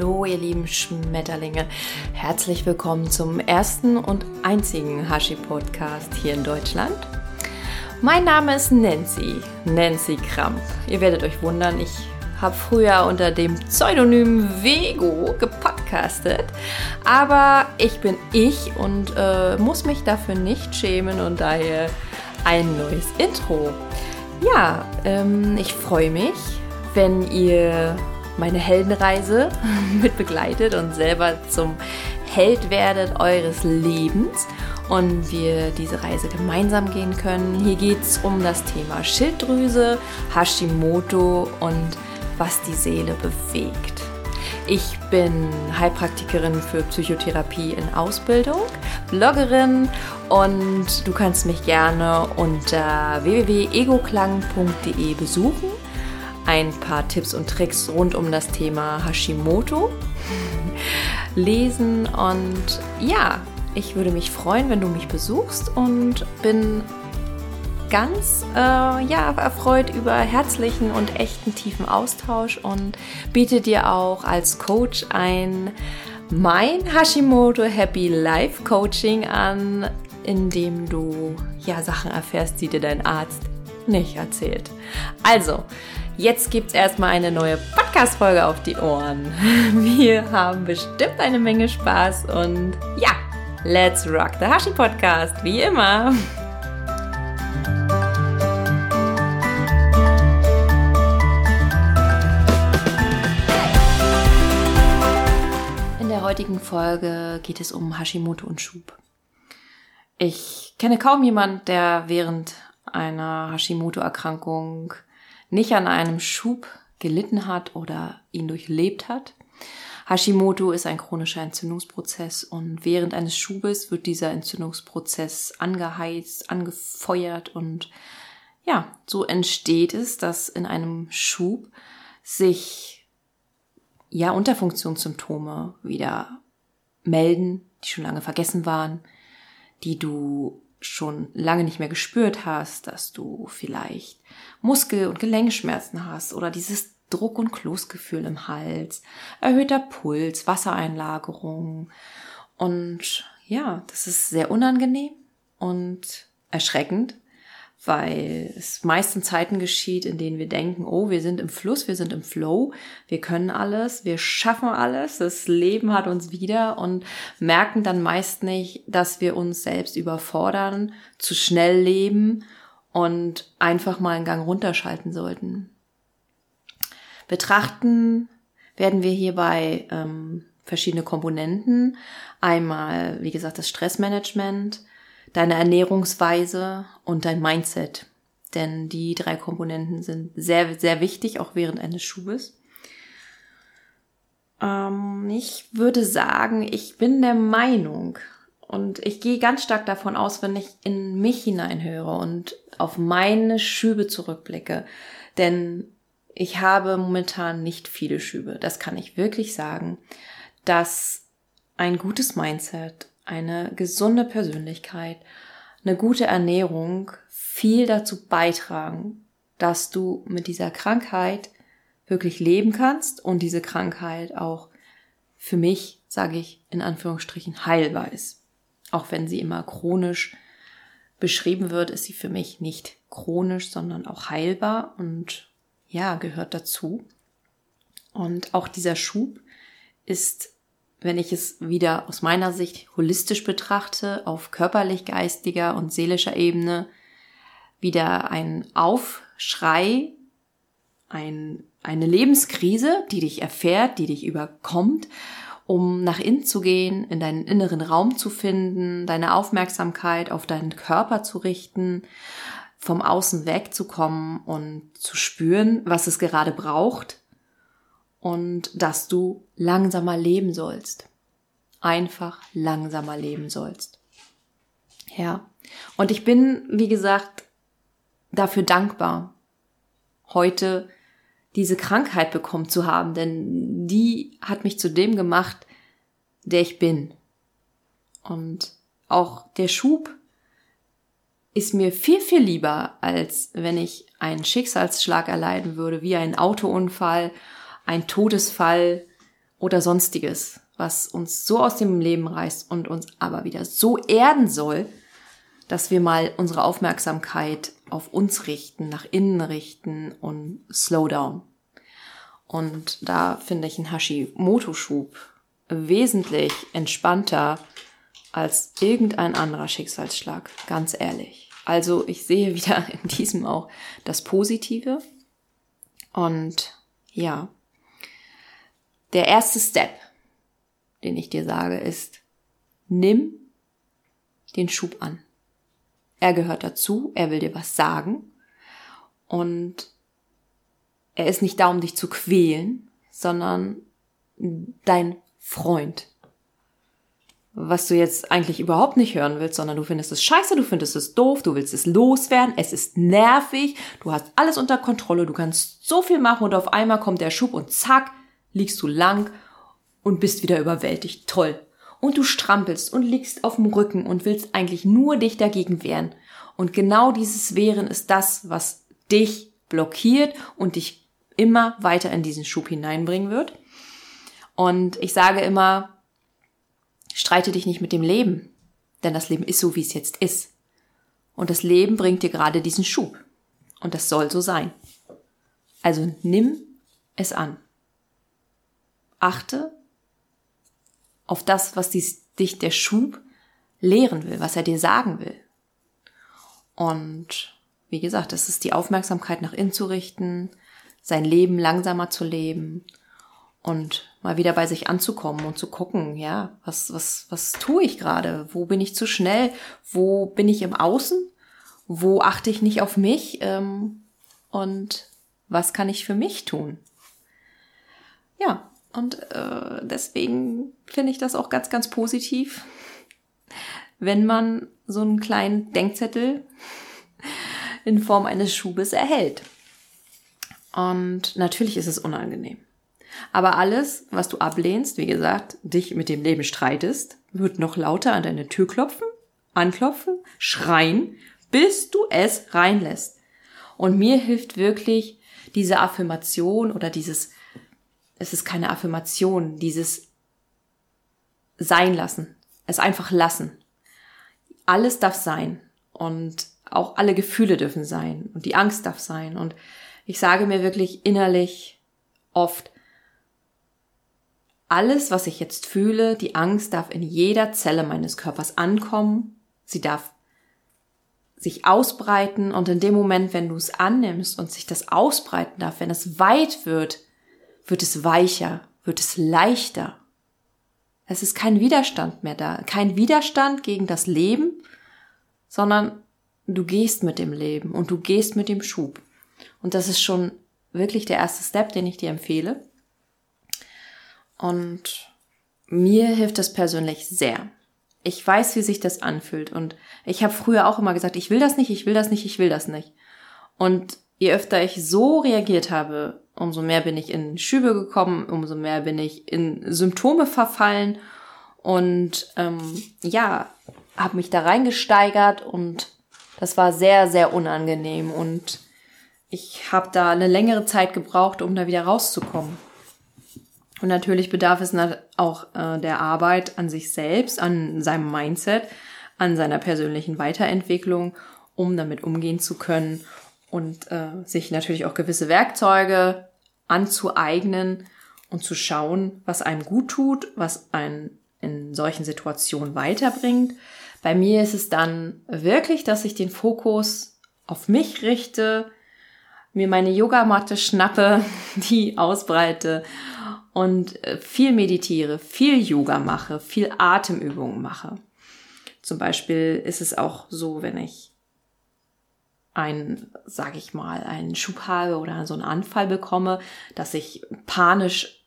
Hallo, ihr lieben Schmetterlinge. Herzlich willkommen zum ersten und einzigen Hashi-Podcast hier in Deutschland. Mein Name ist Nancy, Nancy Kramp. Ihr werdet euch wundern, ich habe früher unter dem Pseudonym Vego gepodcastet, aber ich bin ich und äh, muss mich dafür nicht schämen und daher ein neues Intro. Ja, ähm, ich freue mich, wenn ihr meine Heldenreise mit begleitet und selber zum Held werdet eures Lebens und wir diese Reise gemeinsam gehen können. Hier geht es um das Thema Schilddrüse, Hashimoto und was die Seele bewegt. Ich bin Heilpraktikerin für Psychotherapie in Ausbildung, Bloggerin und du kannst mich gerne unter www.egoklang.de besuchen ein paar Tipps und Tricks rund um das Thema Hashimoto lesen. Und ja, ich würde mich freuen, wenn du mich besuchst und bin ganz äh, ja, erfreut über herzlichen und echten tiefen Austausch und biete dir auch als Coach ein mein Hashimoto Happy Life Coaching an, in dem du ja Sachen erfährst, die dir dein Arzt nicht erzählt. Also, Jetzt gibt es erstmal eine neue Podcast-Folge auf die Ohren. Wir haben bestimmt eine Menge Spaß und ja, let's rock the Hashi Podcast, wie immer. In der heutigen Folge geht es um Hashimoto und Schub. Ich kenne kaum jemand, der während einer Hashimoto-Erkrankung nicht an einem Schub gelitten hat oder ihn durchlebt hat. Hashimoto ist ein chronischer Entzündungsprozess und während eines Schubes wird dieser Entzündungsprozess angeheizt, angefeuert und ja, so entsteht es, dass in einem Schub sich ja Unterfunktionssymptome wieder melden, die schon lange vergessen waren, die du schon lange nicht mehr gespürt hast, dass du vielleicht Muskel- und Gelenkschmerzen hast oder dieses Druck- und Kloßgefühl im Hals, erhöhter Puls, Wassereinlagerung. Und ja, das ist sehr unangenehm und erschreckend, weil es meist in Zeiten geschieht, in denen wir denken, oh, wir sind im Fluss, wir sind im Flow, wir können alles, wir schaffen alles, das Leben hat uns wieder und merken dann meist nicht, dass wir uns selbst überfordern, zu schnell leben und einfach mal einen Gang runterschalten sollten. Betrachten werden wir hierbei ähm, verschiedene Komponenten. Einmal, wie gesagt, das Stressmanagement, deine Ernährungsweise und dein Mindset. Denn die drei Komponenten sind sehr, sehr wichtig, auch während eines Schubes. Ähm, ich würde sagen, ich bin der Meinung und ich gehe ganz stark davon aus, wenn ich in mich hineinhöre und auf meine Schübe zurückblicke. Denn ich habe momentan nicht viele Schübe. Das kann ich wirklich sagen, dass ein gutes Mindset eine gesunde Persönlichkeit, eine gute Ernährung viel dazu beitragen, dass du mit dieser Krankheit wirklich leben kannst und diese Krankheit auch für mich, sage ich in Anführungsstrichen, heilbar ist. Auch wenn sie immer chronisch beschrieben wird, ist sie für mich nicht chronisch, sondern auch heilbar und ja, gehört dazu. Und auch dieser Schub ist wenn ich es wieder aus meiner Sicht holistisch betrachte, auf körperlich, geistiger und seelischer Ebene, wieder ein Aufschrei, ein, eine Lebenskrise, die dich erfährt, die dich überkommt, um nach innen zu gehen, in deinen inneren Raum zu finden, deine Aufmerksamkeit auf deinen Körper zu richten, vom Außen wegzukommen und zu spüren, was es gerade braucht, und dass du langsamer leben sollst. Einfach langsamer leben sollst. Ja. Und ich bin, wie gesagt, dafür dankbar, heute diese Krankheit bekommen zu haben, denn die hat mich zu dem gemacht, der ich bin. Und auch der Schub ist mir viel, viel lieber, als wenn ich einen Schicksalsschlag erleiden würde, wie einen Autounfall ein Todesfall oder sonstiges, was uns so aus dem Leben reißt und uns aber wieder so erden soll, dass wir mal unsere Aufmerksamkeit auf uns richten, nach innen richten und slow down. Und da finde ich einen Hashimoto-Schub wesentlich entspannter als irgendein anderer Schicksalsschlag, ganz ehrlich. Also ich sehe wieder in diesem auch das Positive. Und ja, der erste Step, den ich dir sage, ist, nimm den Schub an. Er gehört dazu, er will dir was sagen und er ist nicht da, um dich zu quälen, sondern dein Freund. Was du jetzt eigentlich überhaupt nicht hören willst, sondern du findest es scheiße, du findest es doof, du willst es loswerden, es ist nervig, du hast alles unter Kontrolle, du kannst so viel machen und auf einmal kommt der Schub und zack, liegst du lang und bist wieder überwältigt. Toll. Und du strampelst und liegst auf dem Rücken und willst eigentlich nur dich dagegen wehren. Und genau dieses Wehren ist das, was dich blockiert und dich immer weiter in diesen Schub hineinbringen wird. Und ich sage immer, streite dich nicht mit dem Leben, denn das Leben ist so, wie es jetzt ist. Und das Leben bringt dir gerade diesen Schub. Und das soll so sein. Also nimm es an. Achte auf das, was dies, dich der Schub lehren will, was er dir sagen will. Und wie gesagt, das ist die Aufmerksamkeit nach innen zu richten, sein Leben langsamer zu leben und mal wieder bei sich anzukommen und zu gucken, ja, was, was, was tue ich gerade? Wo bin ich zu schnell? Wo bin ich im Außen? Wo achte ich nicht auf mich? Ähm, und was kann ich für mich tun? Ja, und äh, deswegen finde ich das auch ganz, ganz positiv, wenn man so einen kleinen Denkzettel in Form eines Schubes erhält. Und natürlich ist es unangenehm. Aber alles, was du ablehnst, wie gesagt, dich mit dem Leben streitest, wird noch lauter an deine Tür klopfen, anklopfen, schreien, bis du es reinlässt. Und mir hilft wirklich diese Affirmation oder dieses, es ist keine Affirmation, dieses sein lassen, es einfach lassen. Alles darf sein und auch alle Gefühle dürfen sein und die Angst darf sein und ich sage mir wirklich innerlich oft, alles, was ich jetzt fühle, die Angst darf in jeder Zelle meines Körpers ankommen. Sie darf sich ausbreiten und in dem Moment, wenn du es annimmst und sich das ausbreiten darf, wenn es weit wird, wird es weicher, wird es leichter. Es ist kein Widerstand mehr da, kein Widerstand gegen das Leben, sondern du gehst mit dem Leben und du gehst mit dem Schub. Und das ist schon wirklich der erste Step, den ich dir empfehle. Und mir hilft das persönlich sehr. Ich weiß, wie sich das anfühlt. Und ich habe früher auch immer gesagt, ich will das nicht, ich will das nicht, ich will das nicht. Und je öfter ich so reagiert habe, umso mehr bin ich in Schübe gekommen, umso mehr bin ich in Symptome verfallen und ähm, ja, habe mich da reingesteigert und das war sehr, sehr unangenehm und ich habe da eine längere Zeit gebraucht, um da wieder rauszukommen. Und natürlich bedarf es auch äh, der Arbeit an sich selbst, an seinem Mindset, an seiner persönlichen Weiterentwicklung, um damit umgehen zu können und äh, sich natürlich auch gewisse Werkzeuge anzueignen und zu schauen, was einem gut tut, was einen in solchen Situationen weiterbringt. Bei mir ist es dann wirklich, dass ich den Fokus auf mich richte, mir meine Yogamatte schnappe, die ausbreite und äh, viel meditiere, viel Yoga mache, viel Atemübungen mache. Zum Beispiel ist es auch so, wenn ich einen, sag ich mal, einen Schub habe oder so einen Anfall bekomme, dass ich panisch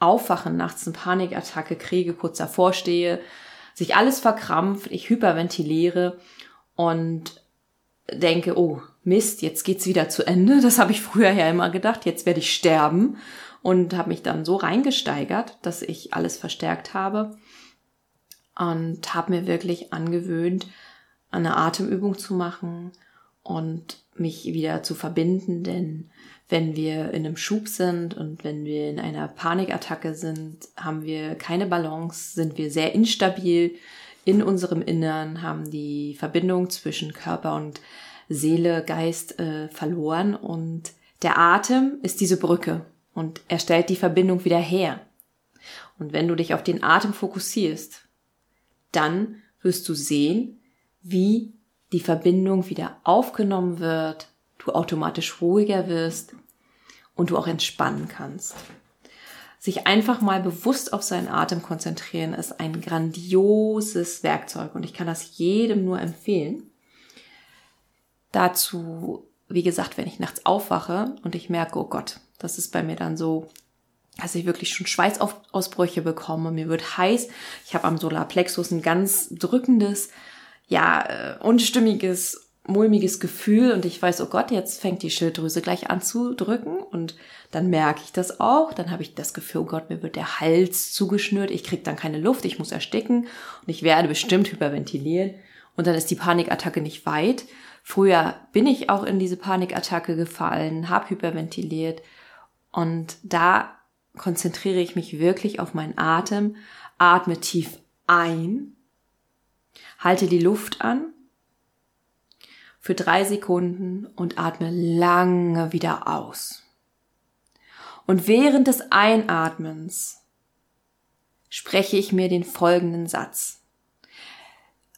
aufwachen, nachts eine Panikattacke kriege, kurz davor stehe, sich alles verkrampft, ich hyperventiliere und denke, oh Mist, jetzt geht's wieder zu Ende. Das habe ich früher ja immer gedacht, jetzt werde ich sterben und habe mich dann so reingesteigert, dass ich alles verstärkt habe und habe mir wirklich angewöhnt, eine Atemübung zu machen und mich wieder zu verbinden, denn wenn wir in einem Schub sind und wenn wir in einer Panikattacke sind, haben wir keine Balance, sind wir sehr instabil in unserem Innern, haben die Verbindung zwischen Körper und Seele, Geist äh, verloren und der Atem ist diese Brücke und er stellt die Verbindung wieder her. Und wenn du dich auf den Atem fokussierst, dann wirst du sehen, wie die Verbindung wieder aufgenommen wird, du automatisch ruhiger wirst und du auch entspannen kannst. Sich einfach mal bewusst auf seinen Atem konzentrieren ist ein grandioses Werkzeug und ich kann das jedem nur empfehlen. Dazu, wie gesagt, wenn ich nachts aufwache und ich merke, oh Gott, das ist bei mir dann so, dass ich wirklich schon Schweißausbrüche bekomme, mir wird heiß, ich habe am Solarplexus ein ganz drückendes, ja, äh, unstimmiges mulmiges Gefühl und ich weiß, oh Gott, jetzt fängt die Schilddrüse gleich an zu drücken und dann merke ich das auch, dann habe ich das Gefühl, oh Gott, mir wird der Hals zugeschnürt, ich kriege dann keine Luft, ich muss ersticken und ich werde bestimmt hyperventilieren und dann ist die Panikattacke nicht weit. Früher bin ich auch in diese Panikattacke gefallen, habe hyperventiliert und da konzentriere ich mich wirklich auf meinen Atem, atme tief ein, halte die Luft an für drei Sekunden und atme lange wieder aus. Und während des Einatmens spreche ich mir den folgenden Satz.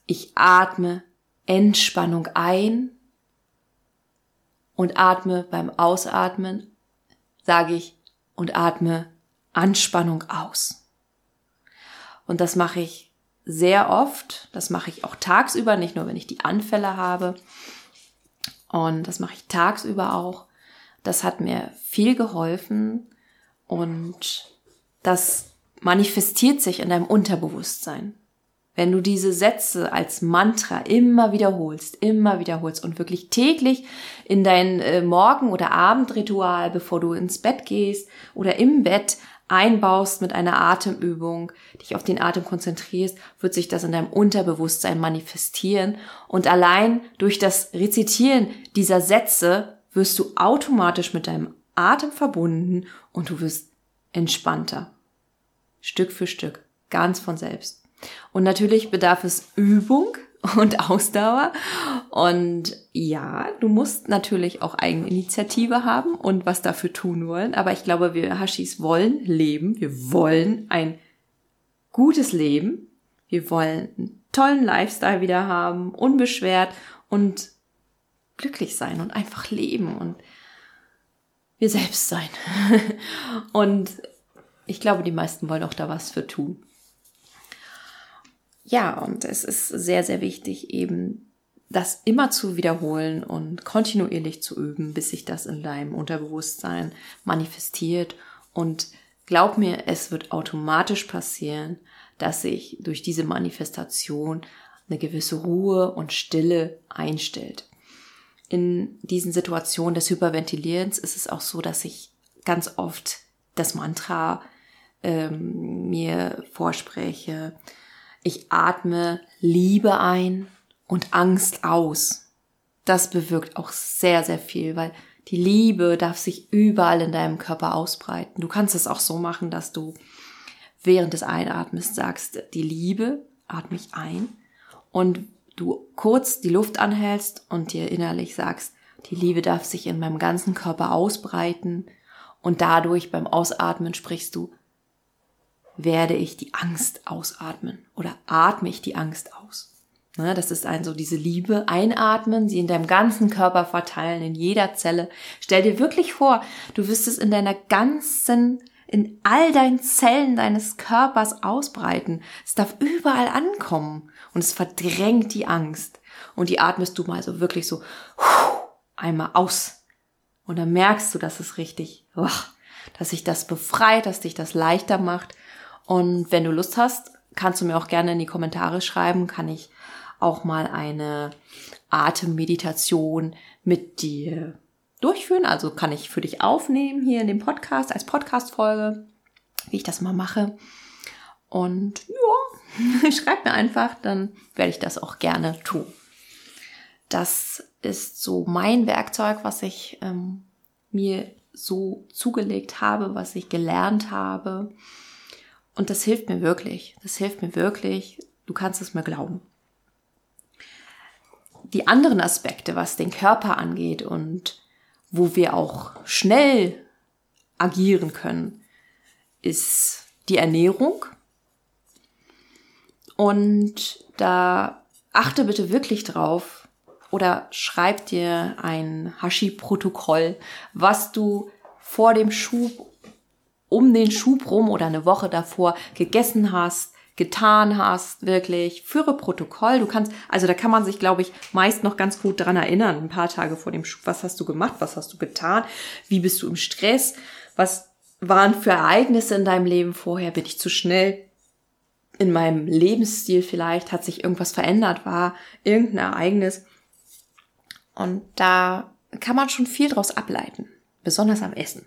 Ich atme Entspannung ein und atme beim Ausatmen, sage ich, und atme Anspannung aus. Und das mache ich sehr oft. Das mache ich auch tagsüber, nicht nur wenn ich die Anfälle habe. Und das mache ich tagsüber auch. Das hat mir viel geholfen und das manifestiert sich in deinem Unterbewusstsein. Wenn du diese Sätze als Mantra immer wiederholst, immer wiederholst und wirklich täglich in dein äh, Morgen- oder Abendritual, bevor du ins Bett gehst oder im Bett einbaust mit einer Atemübung, dich auf den Atem konzentrierst, wird sich das in deinem Unterbewusstsein manifestieren. Und allein durch das Rezitieren dieser Sätze wirst du automatisch mit deinem Atem verbunden und du wirst entspannter. Stück für Stück, ganz von selbst. Und natürlich bedarf es Übung, und Ausdauer. Und ja, du musst natürlich auch Eigeninitiative haben und was dafür tun wollen. Aber ich glaube, wir Hashis wollen leben. Wir wollen ein gutes Leben. Wir wollen einen tollen Lifestyle wieder haben, unbeschwert und glücklich sein und einfach leben und wir selbst sein. und ich glaube, die meisten wollen auch da was für tun ja, und es ist sehr, sehr wichtig, eben das immer zu wiederholen und kontinuierlich zu üben, bis sich das in deinem Unterbewusstsein manifestiert. Und glaub mir, es wird automatisch passieren, dass sich durch diese Manifestation eine gewisse Ruhe und Stille einstellt. In diesen Situationen des Hyperventilierens ist es auch so, dass ich ganz oft das Mantra ähm, mir vorspreche, ich atme Liebe ein und Angst aus. Das bewirkt auch sehr, sehr viel, weil die Liebe darf sich überall in deinem Körper ausbreiten. Du kannst es auch so machen, dass du während des Einatmens sagst, die Liebe, atme ich ein und du kurz die Luft anhältst und dir innerlich sagst, die Liebe darf sich in meinem ganzen Körper ausbreiten und dadurch beim Ausatmen sprichst du, werde ich die Angst ausatmen oder atme ich die Angst aus. Ne, das ist ein so diese Liebe einatmen, sie in deinem ganzen Körper verteilen, in jeder Zelle. Stell dir wirklich vor, du wirst es in deiner ganzen, in all deinen Zellen deines Körpers ausbreiten. Es darf überall ankommen und es verdrängt die Angst. Und die atmest du mal so wirklich so einmal aus. Und dann merkst du, dass es richtig, dass sich das befreit, dass dich das leichter macht und wenn du Lust hast, kannst du mir auch gerne in die Kommentare schreiben, kann ich auch mal eine Atemmeditation mit dir durchführen. Also kann ich für dich aufnehmen hier in dem Podcast als Podcast-Folge, wie ich das mal mache. Und ja, schreib mir einfach, dann werde ich das auch gerne tun. das ist so mein Werkzeug, was ich ähm, mir so zugelegt habe, was ich gelernt habe. Und das hilft mir wirklich. Das hilft mir wirklich. Du kannst es mir glauben. Die anderen Aspekte, was den Körper angeht und wo wir auch schnell agieren können, ist die Ernährung. Und da achte bitte wirklich drauf oder schreib dir ein Hashi-Protokoll, was du vor dem Schub, um den Schub rum oder eine Woche davor gegessen hast, getan hast, wirklich. Führe Protokoll. Du kannst, also da kann man sich, glaube ich, meist noch ganz gut dran erinnern, ein paar Tage vor dem Schub. Was hast du gemacht? Was hast du getan? Wie bist du im Stress? Was waren für Ereignisse in deinem Leben vorher? Bin ich zu schnell? In meinem Lebensstil vielleicht hat sich irgendwas verändert, war irgendein Ereignis. Und da kann man schon viel draus ableiten, besonders am Essen.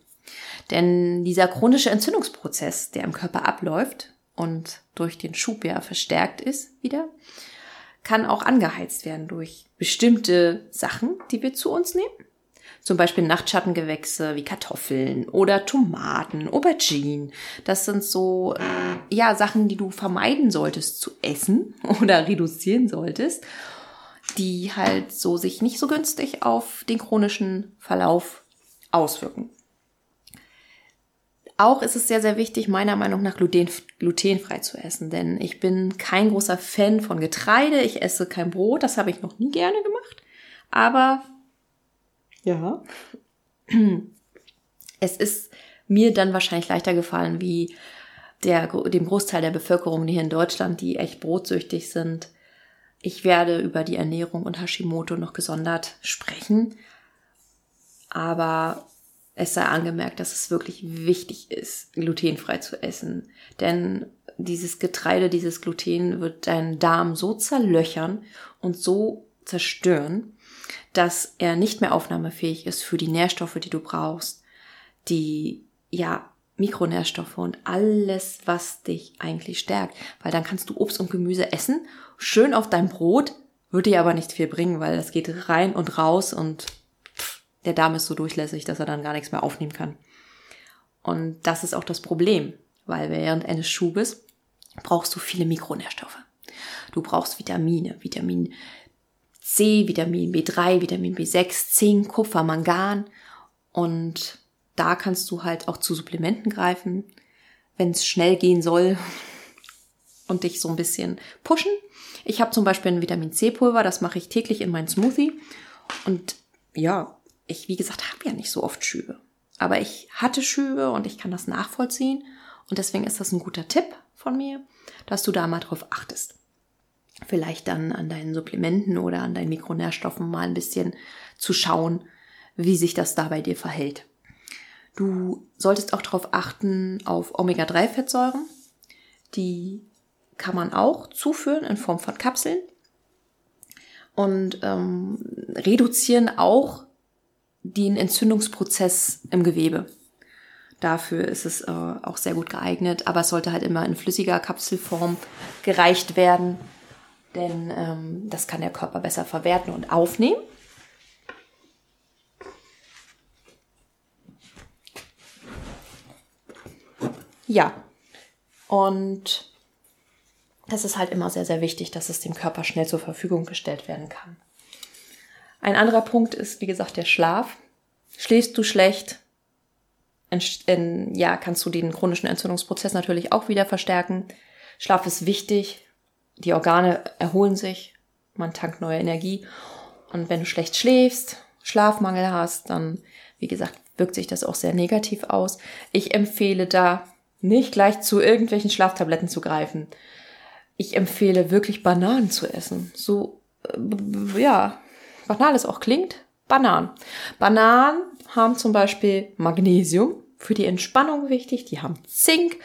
Denn dieser chronische Entzündungsprozess, der im Körper abläuft und durch den Schub ja verstärkt ist wieder, kann auch angeheizt werden durch bestimmte Sachen, die wir zu uns nehmen. Zum Beispiel Nachtschattengewächse wie Kartoffeln oder Tomaten, Aubergine. Das sind so, äh, ja, Sachen, die du vermeiden solltest zu essen oder reduzieren solltest die halt so sich nicht so günstig auf den chronischen Verlauf auswirken. Auch ist es sehr, sehr wichtig, meiner Meinung nach gluten, glutenfrei zu essen, denn ich bin kein großer Fan von Getreide. Ich esse kein Brot, das habe ich noch nie gerne gemacht. Aber ja, es ist mir dann wahrscheinlich leichter gefallen, wie der, dem Großteil der Bevölkerung hier in Deutschland, die echt brotsüchtig sind, ich werde über die Ernährung und Hashimoto noch gesondert sprechen. Aber es sei angemerkt, dass es wirklich wichtig ist, glutenfrei zu essen. Denn dieses Getreide, dieses Gluten wird deinen Darm so zerlöchern und so zerstören, dass er nicht mehr aufnahmefähig ist für die Nährstoffe, die du brauchst, die ja Mikronährstoffe und alles, was dich eigentlich stärkt. Weil dann kannst du Obst und Gemüse essen, schön auf dein Brot, wird dir aber nicht viel bringen, weil das geht rein und raus und der Darm ist so durchlässig, dass er dann gar nichts mehr aufnehmen kann. Und das ist auch das Problem, weil während eines Schubes brauchst du viele Mikronährstoffe. Du brauchst Vitamine, Vitamin C, Vitamin B3, Vitamin B6, Zink, Kupfer, Mangan und da kannst du halt auch zu Supplementen greifen, wenn es schnell gehen soll und dich so ein bisschen pushen. Ich habe zum Beispiel ein Vitamin C-Pulver, das mache ich täglich in meinen Smoothie. Und ja, ich, wie gesagt, habe ja nicht so oft Schübe. Aber ich hatte Schübe und ich kann das nachvollziehen. Und deswegen ist das ein guter Tipp von mir, dass du da mal drauf achtest. Vielleicht dann an deinen Supplementen oder an deinen Mikronährstoffen mal ein bisschen zu schauen, wie sich das da bei dir verhält. Du solltest auch darauf achten auf Omega-3-Fettsäuren. Die kann man auch zuführen in Form von Kapseln und ähm, reduzieren auch den Entzündungsprozess im Gewebe. Dafür ist es äh, auch sehr gut geeignet, aber es sollte halt immer in flüssiger Kapselform gereicht werden, denn ähm, das kann der Körper besser verwerten und aufnehmen. Ja. Und das ist halt immer sehr, sehr wichtig, dass es dem Körper schnell zur Verfügung gestellt werden kann. Ein anderer Punkt ist, wie gesagt, der Schlaf. Schläfst du schlecht, in, in, ja, kannst du den chronischen Entzündungsprozess natürlich auch wieder verstärken. Schlaf ist wichtig. Die Organe erholen sich. Man tankt neue Energie. Und wenn du schlecht schläfst, Schlafmangel hast, dann, wie gesagt, wirkt sich das auch sehr negativ aus. Ich empfehle da nicht gleich zu irgendwelchen Schlaftabletten zu greifen. Ich empfehle wirklich Bananen zu essen. So, äh, ja, banal es auch klingt, Bananen. Bananen haben zum Beispiel Magnesium, für die Entspannung wichtig, die haben Zink,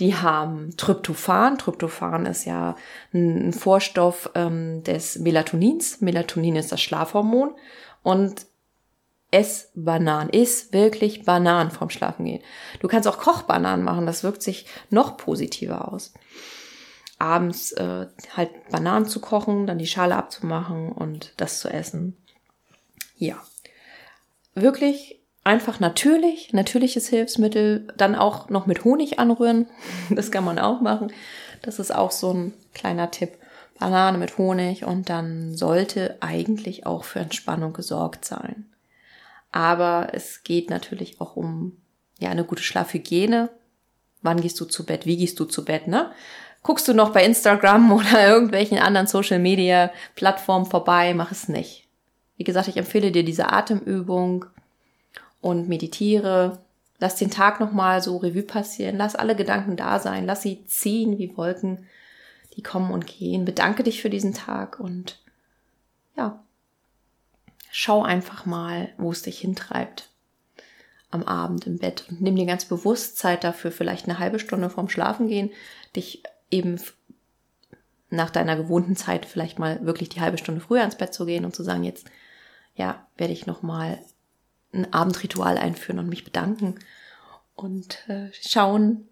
die haben Tryptophan. Tryptophan ist ja ein Vorstoff ähm, des Melatonins. Melatonin ist das Schlafhormon. Und ess Bananen. Iss wirklich Bananen vorm Schlafen gehen. Du kannst auch Kochbananen machen, das wirkt sich noch positiver aus. Abends äh, halt Bananen zu kochen, dann die Schale abzumachen und das zu essen. Ja. Wirklich einfach natürlich, natürliches Hilfsmittel, dann auch noch mit Honig anrühren. Das kann man auch machen. Das ist auch so ein kleiner Tipp. Banane mit Honig und dann sollte eigentlich auch für Entspannung gesorgt sein. Aber es geht natürlich auch um ja eine gute Schlafhygiene. Wann gehst du zu Bett? Wie gehst du zu Bett? Ne? Guckst du noch bei Instagram oder irgendwelchen anderen Social Media Plattformen vorbei? Mach es nicht. Wie gesagt, ich empfehle dir diese Atemübung und meditiere. Lass den Tag nochmal so Revue passieren. Lass alle Gedanken da sein. Lass sie ziehen wie Wolken, die kommen und gehen. Bedanke dich für diesen Tag und ja, schau einfach mal, wo es dich hintreibt am Abend im Bett und nimm dir ganz bewusst Zeit dafür, vielleicht eine halbe Stunde vorm Schlafengehen, dich eben nach deiner gewohnten Zeit vielleicht mal wirklich die halbe Stunde früher ins Bett zu gehen und zu sagen, jetzt ja, werde ich noch mal ein Abendritual einführen und mich bedanken und äh, schauen,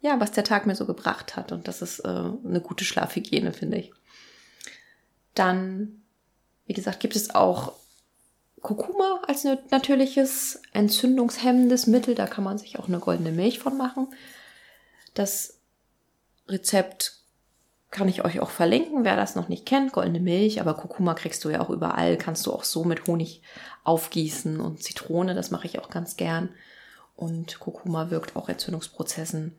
ja, was der Tag mir so gebracht hat. Und das ist äh, eine gute Schlafhygiene, finde ich. Dann, wie gesagt, gibt es auch Kurkuma als natürliches entzündungshemmendes Mittel. Da kann man sich auch eine goldene Milch von machen. Das Rezept kann ich euch auch verlinken, wer das noch nicht kennt. Goldene Milch, aber Kurkuma kriegst du ja auch überall. Kannst du auch so mit Honig aufgießen und Zitrone, das mache ich auch ganz gern. Und Kurkuma wirkt auch Entzündungsprozessen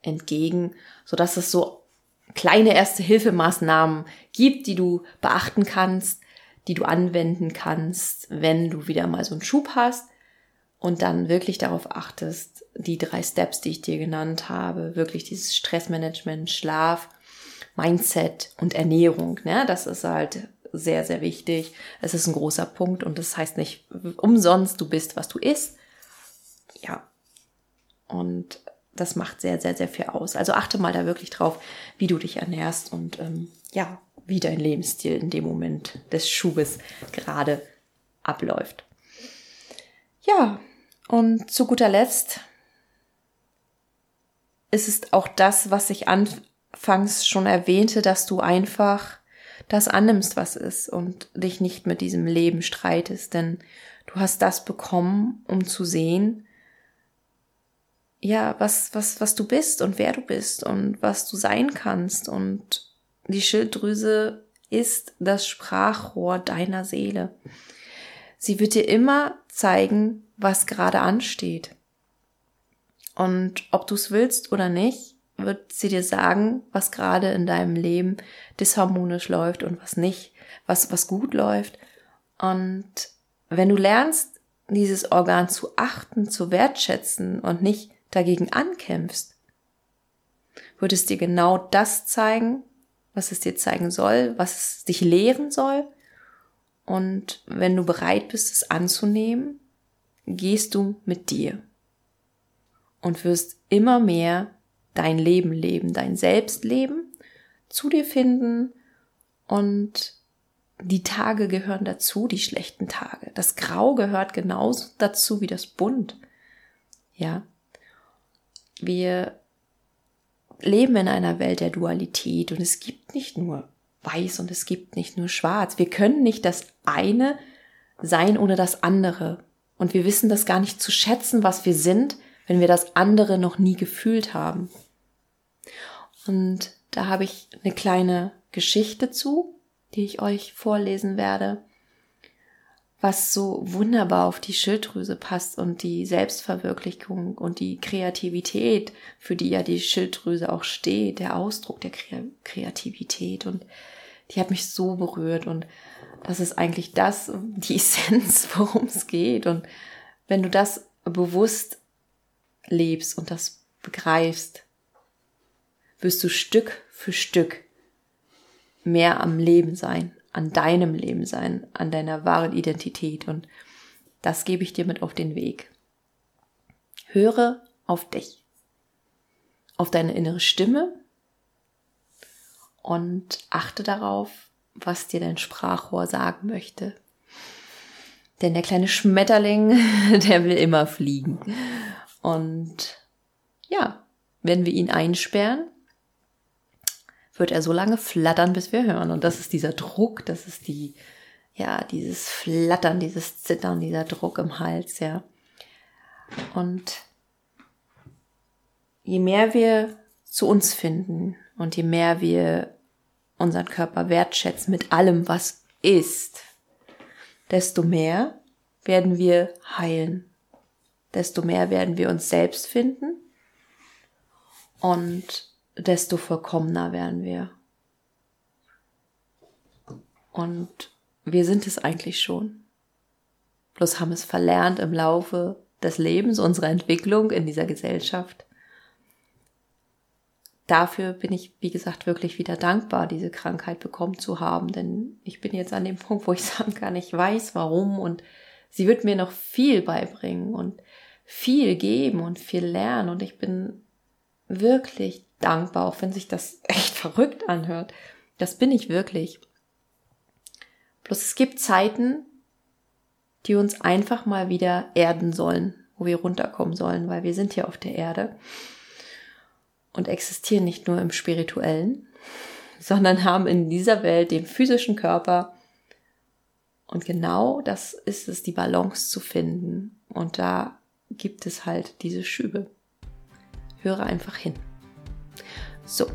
entgegen, sodass es so kleine erste Hilfemaßnahmen gibt, die du beachten kannst, die du anwenden kannst, wenn du wieder mal so einen Schub hast und dann wirklich darauf achtest, die drei Steps, die ich dir genannt habe, wirklich dieses Stressmanagement, Schlaf, Mindset und Ernährung, ne? Das ist halt sehr, sehr wichtig. Es ist ein großer Punkt und das heißt nicht umsonst, du bist, was du isst. Ja. Und das macht sehr, sehr, sehr viel aus. Also achte mal da wirklich drauf, wie du dich ernährst und ähm, ja, wie dein Lebensstil in dem Moment des Schubes gerade abläuft. Ja, und zu guter Letzt ist es auch das, was ich anfangs schon erwähnte, dass du einfach das annimmst, was ist und dich nicht mit diesem Leben streitest, denn du hast das bekommen, um zu sehen, ja, was, was, was du bist und wer du bist und was du sein kannst und die Schilddrüse ist das Sprachrohr deiner Seele. Sie wird dir immer zeigen, was gerade ansteht. Und ob du es willst oder nicht, wird sie dir sagen, was gerade in deinem Leben disharmonisch läuft und was nicht, was, was gut läuft. Und wenn du lernst, dieses Organ zu achten, zu wertschätzen und nicht dagegen ankämpfst, wird es dir genau das zeigen, was es dir zeigen soll, was es dich lehren soll. Und wenn du bereit bist, es anzunehmen, gehst du mit dir und wirst immer mehr dein Leben leben, dein Selbstleben, zu dir finden und die Tage gehören dazu, die schlechten Tage. Das Grau gehört genauso dazu wie das Bunt. Ja. Wir leben in einer Welt der Dualität und es gibt nicht nur weiß und es gibt nicht nur schwarz. Wir können nicht das eine sein ohne das andere. Und wir wissen das gar nicht zu schätzen, was wir sind, wenn wir das andere noch nie gefühlt haben. Und da habe ich eine kleine Geschichte zu, die ich euch vorlesen werde was so wunderbar auf die Schilddrüse passt und die Selbstverwirklichung und die Kreativität, für die ja die Schilddrüse auch steht, der Ausdruck der Kreativität und die hat mich so berührt und das ist eigentlich das, die Essenz, worum es geht und wenn du das bewusst lebst und das begreifst, wirst du Stück für Stück mehr am Leben sein, an deinem Leben sein, an deiner wahren Identität. Und das gebe ich dir mit auf den Weg. Höre auf dich, auf deine innere Stimme und achte darauf, was dir dein Sprachrohr sagen möchte. Denn der kleine Schmetterling, der will immer fliegen. Und ja, wenn wir ihn einsperren, wird er so lange flattern, bis wir hören. Und das ist dieser Druck, das ist die, ja, dieses Flattern, dieses Zittern, dieser Druck im Hals, ja. Und je mehr wir zu uns finden und je mehr wir unseren Körper wertschätzen mit allem, was ist, desto mehr werden wir heilen. Desto mehr werden wir uns selbst finden und desto vollkommener werden wir. Und wir sind es eigentlich schon. Bloß haben es verlernt im Laufe des Lebens, unserer Entwicklung in dieser Gesellschaft. Dafür bin ich, wie gesagt, wirklich wieder dankbar, diese Krankheit bekommen zu haben, denn ich bin jetzt an dem Punkt, wo ich sagen kann, ich weiß warum und sie wird mir noch viel beibringen und viel geben und viel lernen und ich bin wirklich dankbar, auch wenn sich das echt verrückt anhört. Das bin ich wirklich. Bloß es gibt Zeiten, die uns einfach mal wieder erden sollen, wo wir runterkommen sollen, weil wir sind hier auf der Erde und existieren nicht nur im spirituellen, sondern haben in dieser Welt den physischen Körper. Und genau das ist es, die Balance zu finden. Und da gibt es halt diese Schübe. Höre einfach hin. So,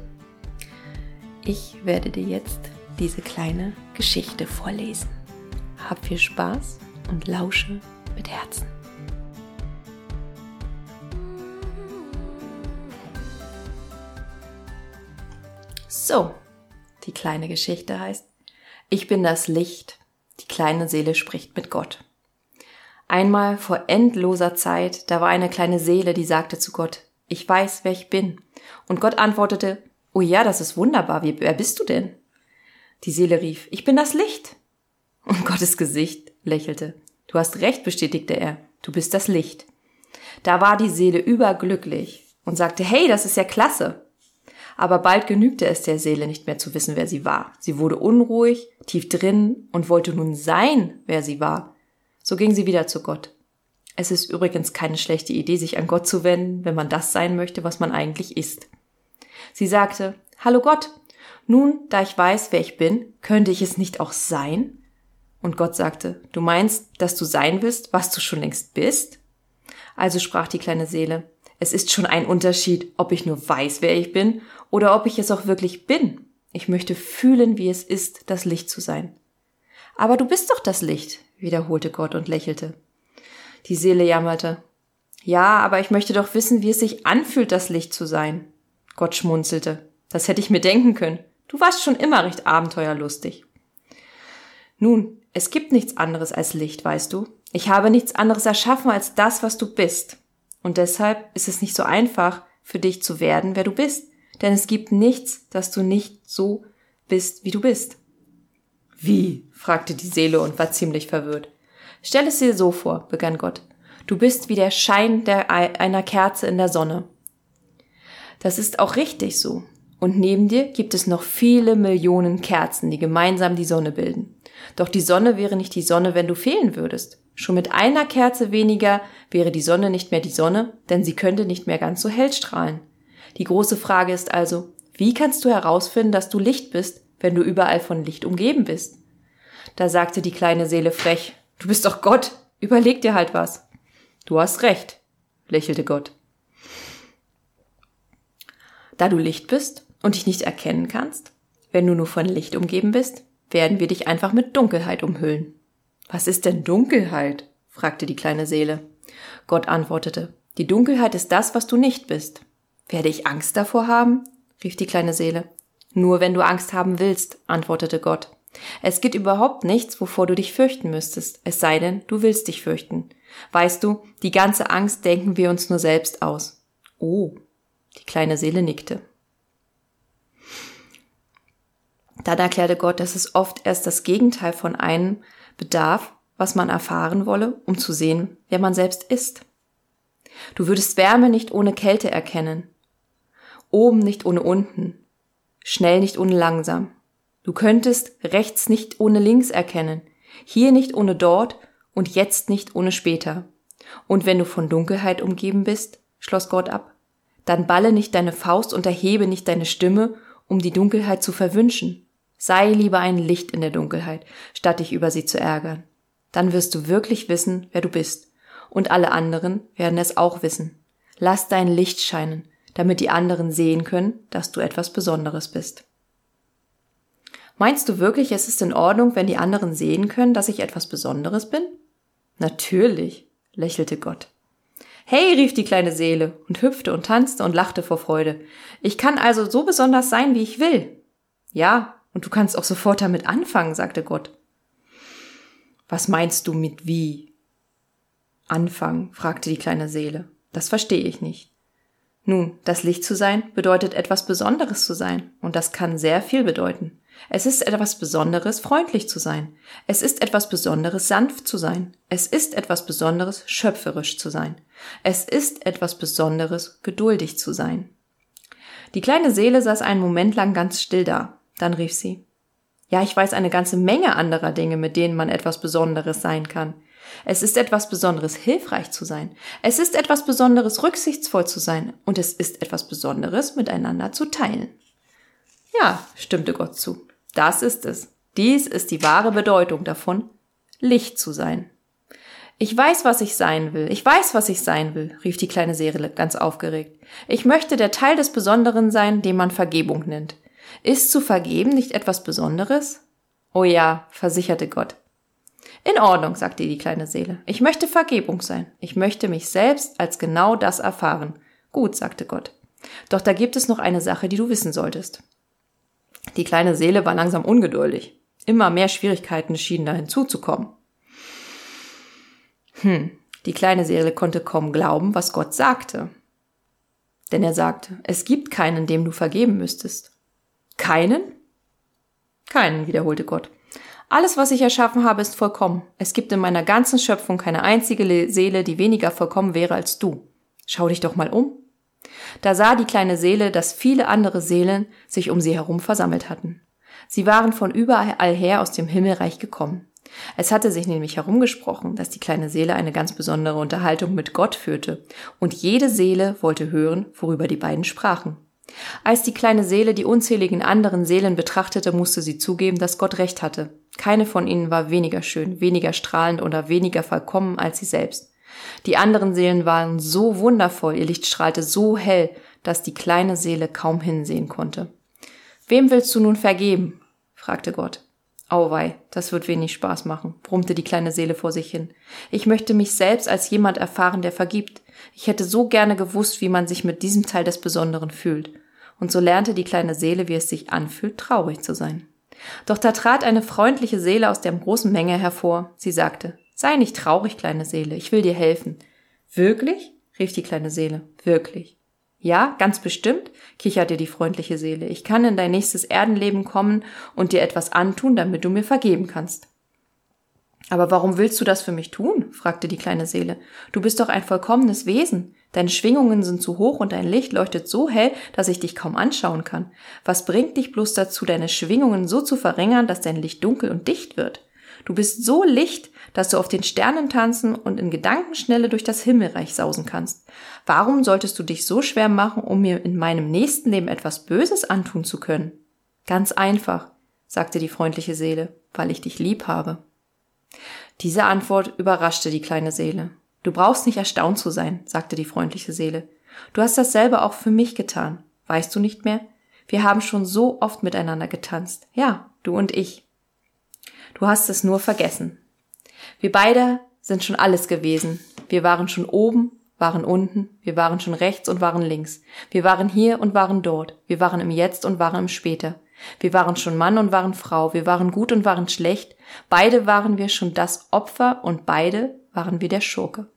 ich werde dir jetzt diese kleine Geschichte vorlesen. Hab viel Spaß und lausche mit Herzen. So, die kleine Geschichte heißt, ich bin das Licht, die kleine Seele spricht mit Gott. Einmal vor endloser Zeit, da war eine kleine Seele, die sagte zu Gott, ich weiß, wer ich bin. Und Gott antwortete, oh ja, das ist wunderbar, wer bist du denn? Die Seele rief, ich bin das Licht. Und Gottes Gesicht lächelte. Du hast recht, bestätigte er, du bist das Licht. Da war die Seele überglücklich und sagte, hey, das ist ja klasse. Aber bald genügte es der Seele nicht mehr zu wissen, wer sie war. Sie wurde unruhig, tief drin und wollte nun sein, wer sie war. So ging sie wieder zu Gott. Es ist übrigens keine schlechte Idee, sich an Gott zu wenden, wenn man das sein möchte, was man eigentlich ist. Sie sagte, Hallo Gott, nun, da ich weiß, wer ich bin, könnte ich es nicht auch sein? Und Gott sagte, du meinst, dass du sein willst, was du schon längst bist? Also sprach die kleine Seele, es ist schon ein Unterschied, ob ich nur weiß, wer ich bin, oder ob ich es auch wirklich bin. Ich möchte fühlen, wie es ist, das Licht zu sein. Aber du bist doch das Licht, wiederholte Gott und lächelte. Die Seele jammerte. Ja, aber ich möchte doch wissen, wie es sich anfühlt, das Licht zu sein. Gott schmunzelte. Das hätte ich mir denken können. Du warst schon immer recht abenteuerlustig. Nun, es gibt nichts anderes als Licht, weißt du. Ich habe nichts anderes erschaffen als das, was du bist. Und deshalb ist es nicht so einfach für dich zu werden, wer du bist. Denn es gibt nichts, dass du nicht so bist, wie du bist. Wie? fragte die Seele und war ziemlich verwirrt. Stell es dir so vor, begann Gott. Du bist wie der Schein der, einer Kerze in der Sonne. Das ist auch richtig so. Und neben dir gibt es noch viele Millionen Kerzen, die gemeinsam die Sonne bilden. Doch die Sonne wäre nicht die Sonne, wenn du fehlen würdest. Schon mit einer Kerze weniger wäre die Sonne nicht mehr die Sonne, denn sie könnte nicht mehr ganz so hell strahlen. Die große Frage ist also, wie kannst du herausfinden, dass du Licht bist, wenn du überall von Licht umgeben bist? Da sagte die kleine Seele frech, Du bist doch Gott. Überleg dir halt was. Du hast recht, lächelte Gott. Da du Licht bist und dich nicht erkennen kannst, wenn du nur von Licht umgeben bist, werden wir dich einfach mit Dunkelheit umhüllen. Was ist denn Dunkelheit? fragte die kleine Seele. Gott antwortete, die Dunkelheit ist das, was du nicht bist. Werde ich Angst davor haben? rief die kleine Seele. Nur wenn du Angst haben willst, antwortete Gott. Es gibt überhaupt nichts, wovor du dich fürchten müsstest, es sei denn, du willst dich fürchten. Weißt du, die ganze Angst denken wir uns nur selbst aus. Oh, die kleine Seele nickte. Dann erklärte Gott, dass es oft erst das Gegenteil von einem bedarf, was man erfahren wolle, um zu sehen, wer man selbst ist. Du würdest Wärme nicht ohne Kälte erkennen, oben nicht ohne unten, schnell nicht ohne langsam. Du könntest rechts nicht ohne links erkennen, hier nicht ohne dort und jetzt nicht ohne später. Und wenn du von Dunkelheit umgeben bist, schloss Gott ab, dann balle nicht deine Faust und erhebe nicht deine Stimme, um die Dunkelheit zu verwünschen. Sei lieber ein Licht in der Dunkelheit, statt dich über sie zu ärgern. Dann wirst du wirklich wissen, wer du bist. Und alle anderen werden es auch wissen. Lass dein Licht scheinen, damit die anderen sehen können, dass du etwas Besonderes bist. Meinst du wirklich, es ist in Ordnung, wenn die anderen sehen können, dass ich etwas Besonderes bin? Natürlich, lächelte Gott. Hey, rief die kleine Seele und hüpfte und tanzte und lachte vor Freude. Ich kann also so besonders sein, wie ich will. Ja, und du kannst auch sofort damit anfangen, sagte Gott. Was meinst du mit wie? Anfangen, fragte die kleine Seele. Das verstehe ich nicht. Nun, das Licht zu sein bedeutet etwas Besonderes zu sein, und das kann sehr viel bedeuten. Es ist etwas Besonderes, freundlich zu sein. Es ist etwas Besonderes, sanft zu sein. Es ist etwas Besonderes, schöpferisch zu sein. Es ist etwas Besonderes, geduldig zu sein. Die kleine Seele saß einen Moment lang ganz still da. Dann rief sie. Ja, ich weiß eine ganze Menge anderer Dinge, mit denen man etwas Besonderes sein kann. Es ist etwas Besonderes, hilfreich zu sein. Es ist etwas Besonderes, rücksichtsvoll zu sein. Und es ist etwas Besonderes, miteinander zu teilen. Ja, stimmte Gott zu. Das ist es. Dies ist die wahre Bedeutung davon, Licht zu sein. Ich weiß, was ich sein will. Ich weiß, was ich sein will, rief die kleine Seele ganz aufgeregt. Ich möchte der Teil des Besonderen sein, den man Vergebung nennt. Ist zu vergeben nicht etwas Besonderes? Oh ja, versicherte Gott. In Ordnung, sagte die kleine Seele. Ich möchte Vergebung sein. Ich möchte mich selbst als genau das erfahren. Gut, sagte Gott. Doch da gibt es noch eine Sache, die du wissen solltest. Die kleine Seele war langsam ungeduldig. Immer mehr Schwierigkeiten schienen da hinzuzukommen. Hm, die kleine Seele konnte kaum glauben, was Gott sagte. Denn er sagte, es gibt keinen, dem du vergeben müsstest. Keinen? Keinen, wiederholte Gott. Alles, was ich erschaffen habe, ist vollkommen. Es gibt in meiner ganzen Schöpfung keine einzige Seele, die weniger vollkommen wäre als du. Schau dich doch mal um. Da sah die kleine Seele, dass viele andere Seelen sich um sie herum versammelt hatten. Sie waren von überall her aus dem Himmelreich gekommen. Es hatte sich nämlich herumgesprochen, dass die kleine Seele eine ganz besondere Unterhaltung mit Gott führte, und jede Seele wollte hören, worüber die beiden sprachen. Als die kleine Seele die unzähligen anderen Seelen betrachtete, musste sie zugeben, dass Gott recht hatte. Keine von ihnen war weniger schön, weniger strahlend oder weniger vollkommen als sie selbst. Die anderen Seelen waren so wundervoll, ihr Licht strahlte so hell, dass die kleine Seele kaum hinsehen konnte. Wem willst du nun vergeben? fragte Gott. Auwei, das wird wenig Spaß machen, brummte die kleine Seele vor sich hin. Ich möchte mich selbst als jemand erfahren, der vergibt. Ich hätte so gerne gewusst, wie man sich mit diesem Teil des Besonderen fühlt. Und so lernte die kleine Seele, wie es sich anfühlt, traurig zu sein. Doch da trat eine freundliche Seele aus der großen Menge hervor. Sie sagte, Sei nicht traurig, kleine Seele, ich will dir helfen. Wirklich? rief die kleine Seele. Wirklich. Ja, ganz bestimmt, kicherte die freundliche Seele. Ich kann in dein nächstes Erdenleben kommen und dir etwas antun, damit du mir vergeben kannst. Aber warum willst du das für mich tun? fragte die kleine Seele. Du bist doch ein vollkommenes Wesen. Deine Schwingungen sind zu hoch und dein Licht leuchtet so hell, dass ich dich kaum anschauen kann. Was bringt dich bloß dazu, deine Schwingungen so zu verringern, dass dein Licht dunkel und dicht wird? Du bist so Licht, dass du auf den Sternen tanzen und in Gedankenschnelle durch das Himmelreich sausen kannst. Warum solltest du dich so schwer machen, um mir in meinem nächsten Leben etwas Böses antun zu können? Ganz einfach, sagte die freundliche Seele, weil ich dich lieb habe. Diese Antwort überraschte die kleine Seele. Du brauchst nicht erstaunt zu sein, sagte die freundliche Seele. Du hast dasselbe auch für mich getan. Weißt du nicht mehr? Wir haben schon so oft miteinander getanzt. Ja, du und ich. Du hast es nur vergessen. Wir beide sind schon alles gewesen. Wir waren schon oben, waren unten, wir waren schon rechts und waren links. Wir waren hier und waren dort. Wir waren im Jetzt und waren im Später. Wir waren schon Mann und waren Frau. Wir waren gut und waren schlecht. Beide waren wir schon das Opfer und beide waren wir der Schurke.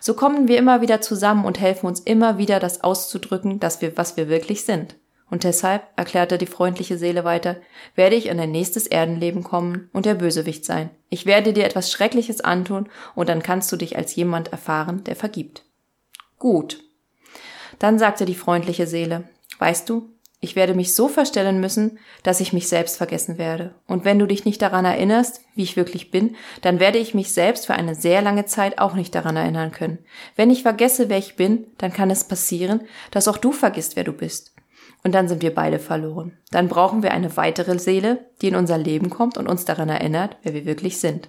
So kommen wir immer wieder zusammen und helfen uns immer wieder, das auszudrücken, dass wir, was wir wirklich sind. Und deshalb, erklärte die freundliche Seele weiter, werde ich in dein nächstes Erdenleben kommen und der Bösewicht sein. Ich werde dir etwas Schreckliches antun und dann kannst du dich als jemand erfahren, der vergibt. Gut. Dann sagte die freundliche Seele, weißt du, ich werde mich so verstellen müssen, dass ich mich selbst vergessen werde. Und wenn du dich nicht daran erinnerst, wie ich wirklich bin, dann werde ich mich selbst für eine sehr lange Zeit auch nicht daran erinnern können. Wenn ich vergesse, wer ich bin, dann kann es passieren, dass auch du vergisst, wer du bist. Und dann sind wir beide verloren. Dann brauchen wir eine weitere Seele, die in unser Leben kommt und uns daran erinnert, wer wir wirklich sind.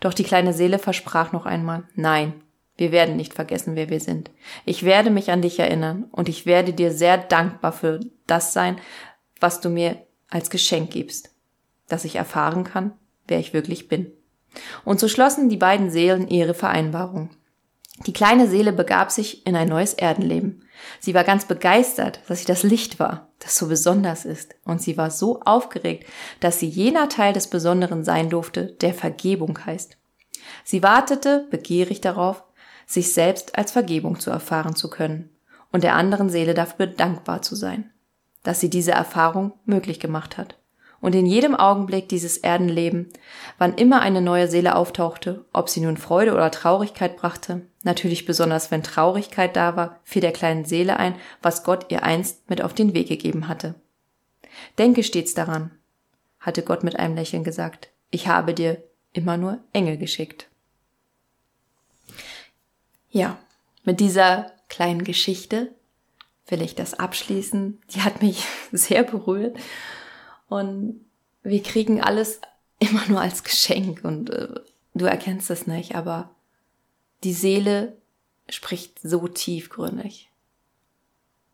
Doch die kleine Seele versprach noch einmal, nein, wir werden nicht vergessen, wer wir sind. Ich werde mich an dich erinnern und ich werde dir sehr dankbar für das sein, was du mir als Geschenk gibst, dass ich erfahren kann, wer ich wirklich bin. Und so schlossen die beiden Seelen ihre Vereinbarung. Die kleine Seele begab sich in ein neues Erdenleben. Sie war ganz begeistert, dass sie das Licht war, das so besonders ist, und sie war so aufgeregt, dass sie jener Teil des Besonderen sein durfte, der Vergebung heißt. Sie wartete begierig darauf, sich selbst als Vergebung zu erfahren zu können und der anderen Seele dafür dankbar zu sein, dass sie diese Erfahrung möglich gemacht hat und in jedem Augenblick dieses Erdenleben, wann immer eine neue Seele auftauchte, ob sie nun Freude oder Traurigkeit brachte, natürlich besonders wenn Traurigkeit da war, fiel der kleinen Seele ein, was Gott ihr einst mit auf den Weg gegeben hatte. Denke stets daran, hatte Gott mit einem Lächeln gesagt, ich habe dir immer nur Engel geschickt. Ja, mit dieser kleinen Geschichte will ich das abschließen. Die hat mich sehr berührt und wir kriegen alles immer nur als Geschenk und äh, du erkennst es nicht, aber die Seele spricht so tiefgründig.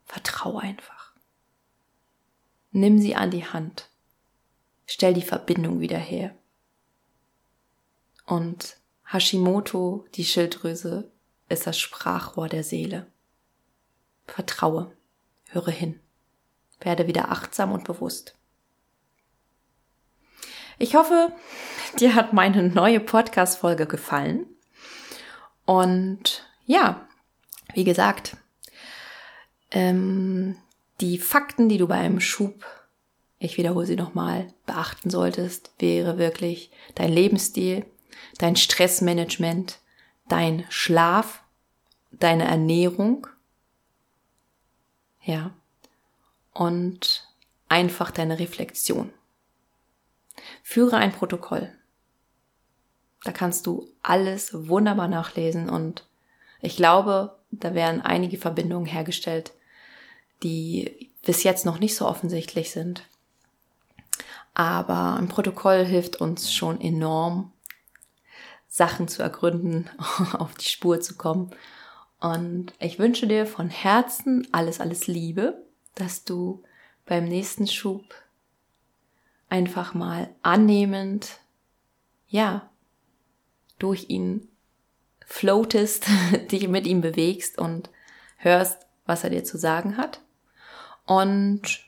Vertrau einfach. Nimm sie an die Hand. Stell die Verbindung wieder her. Und Hashimoto, die Schilddrüse, ist das Sprachrohr der Seele. Vertraue, höre hin, werde wieder achtsam und bewusst. Ich hoffe, dir hat meine neue Podcast-Folge gefallen. Und ja, wie gesagt, ähm, die Fakten, die du bei einem Schub, ich wiederhole sie nochmal, beachten solltest, wäre wirklich dein Lebensstil, dein Stressmanagement, dein Schlaf, deine Ernährung, ja, und einfach deine Reflexion. Führe ein Protokoll. Da kannst du alles wunderbar nachlesen und ich glaube, da werden einige Verbindungen hergestellt, die bis jetzt noch nicht so offensichtlich sind. Aber ein Protokoll hilft uns schon enorm, Sachen zu ergründen, auf die Spur zu kommen. Und ich wünsche dir von Herzen alles, alles Liebe, dass du beim nächsten Schub einfach mal annehmend, ja, durch ihn floatest, dich mit ihm bewegst und hörst, was er dir zu sagen hat. Und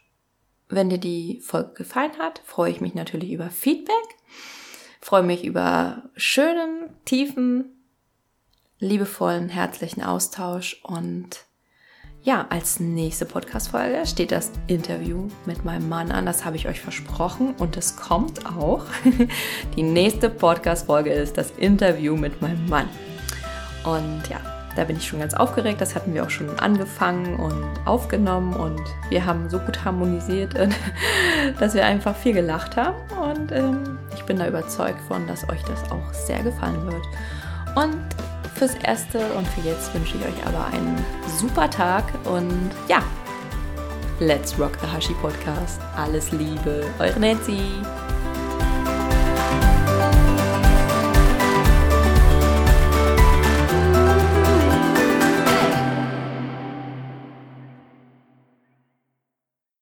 wenn dir die Folge gefallen hat, freue ich mich natürlich über Feedback, freue mich über schönen, tiefen, liebevollen, herzlichen Austausch und ja, als nächste Podcast-Folge steht das Interview mit meinem Mann an. Das habe ich euch versprochen und es kommt auch. Die nächste Podcast-Folge ist das Interview mit meinem Mann. Und ja, da bin ich schon ganz aufgeregt. Das hatten wir auch schon angefangen und aufgenommen und wir haben so gut harmonisiert, dass wir einfach viel gelacht haben. Und ähm, ich bin da überzeugt von, dass euch das auch sehr gefallen wird. Und fürs Erste und für jetzt wünsche ich euch aber einen super Tag und ja, let's rock the Hashi Podcast. Alles Liebe, eure Nancy.